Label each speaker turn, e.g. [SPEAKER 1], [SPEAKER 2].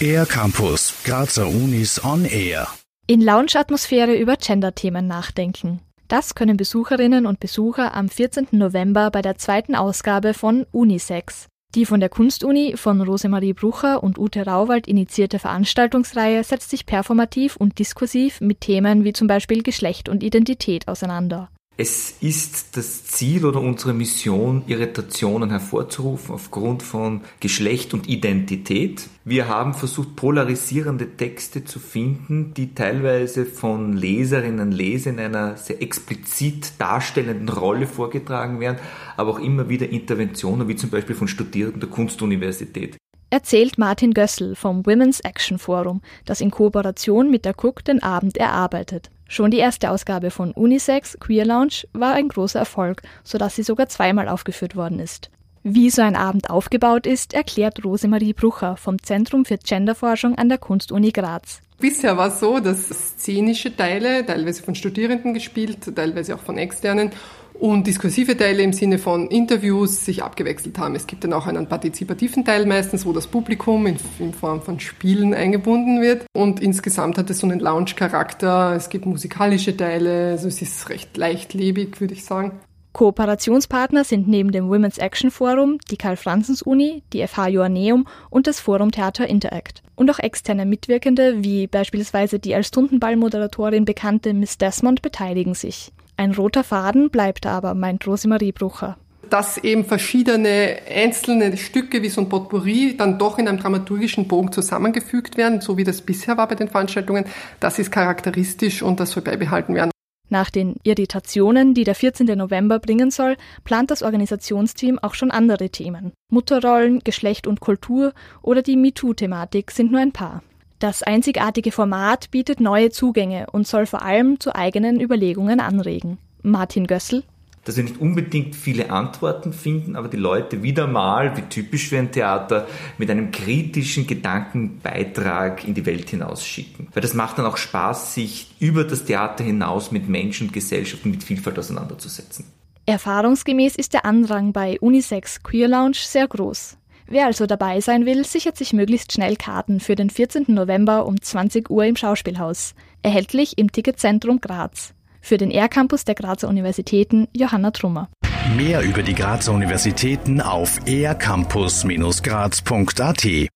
[SPEAKER 1] Air Campus, Grazer Unis on Air.
[SPEAKER 2] In Lounge-Atmosphäre über Gender-Themen nachdenken. Das können Besucherinnen und Besucher am 14. November bei der zweiten Ausgabe von Unisex. Die von der Kunstuni von Rosemarie Brucher und Ute Rauwald initiierte Veranstaltungsreihe setzt sich performativ und diskursiv mit Themen wie zum Beispiel Geschlecht und Identität auseinander.
[SPEAKER 3] Es ist das Ziel oder unsere Mission, Irritationen hervorzurufen aufgrund von Geschlecht und Identität. Wir haben versucht, polarisierende Texte zu finden, die teilweise von Leserinnen und Lesern in einer sehr explizit darstellenden Rolle vorgetragen werden, aber auch immer wieder Interventionen, wie zum Beispiel von Studierenden der Kunstuniversität.
[SPEAKER 2] Erzählt Martin Gössel vom Women's Action Forum, das in Kooperation mit der Cook den Abend erarbeitet. Schon die erste Ausgabe von Unisex Queer Lounge war ein großer Erfolg, sodass sie sogar zweimal aufgeführt worden ist. Wie so ein Abend aufgebaut ist, erklärt Rosemarie Brucher vom Zentrum für Genderforschung an der Kunstuni Graz.
[SPEAKER 4] Bisher war es so, dass szenische Teile, teilweise von Studierenden gespielt, teilweise auch von externen, und diskursive Teile im Sinne von Interviews sich abgewechselt haben. Es gibt dann auch einen partizipativen Teil meistens, wo das Publikum in, in Form von Spielen eingebunden wird. Und insgesamt hat es so einen Lounge-Charakter. Es gibt musikalische Teile, also es ist recht leichtlebig, würde ich sagen.
[SPEAKER 2] Kooperationspartner sind neben dem Women's Action Forum die Karl-Franzens-Uni, die FH Joanneum und das Forum Theater Interact. Und auch externe Mitwirkende, wie beispielsweise die als Stundenball-Moderatorin bekannte Miss Desmond, beteiligen sich. Ein roter Faden bleibt aber, meint Rosemarie Brucher.
[SPEAKER 4] Dass eben verschiedene einzelne Stücke wie so ein Potpourri dann doch in einem dramaturgischen Bogen zusammengefügt werden, so wie das bisher war bei den Veranstaltungen, das ist charakteristisch und das soll beibehalten werden.
[SPEAKER 2] Nach den Irritationen, die der 14. November bringen soll, plant das Organisationsteam auch schon andere Themen. Mutterrollen, Geschlecht und Kultur oder die MeToo-Thematik sind nur ein paar. Das einzigartige Format bietet neue Zugänge und soll vor allem zu eigenen Überlegungen anregen. Martin Gössel
[SPEAKER 3] dass wir nicht unbedingt viele Antworten finden, aber die Leute wieder mal, wie typisch für ein Theater, mit einem kritischen Gedankenbeitrag in die Welt hinausschicken. Weil das macht dann auch Spaß, sich über das Theater hinaus mit Menschen und Gesellschaft und mit Vielfalt auseinanderzusetzen.
[SPEAKER 2] Erfahrungsgemäß ist der Andrang bei Unisex Queer Lounge sehr groß. Wer also dabei sein will, sichert sich möglichst schnell Karten für den 14. November um 20 Uhr im Schauspielhaus. Erhältlich im Ticketzentrum Graz. Für den R-Campus der Grazer Universitäten Johanna Trummer.
[SPEAKER 1] Mehr über die Grazer Universitäten auf ercampus-graz.at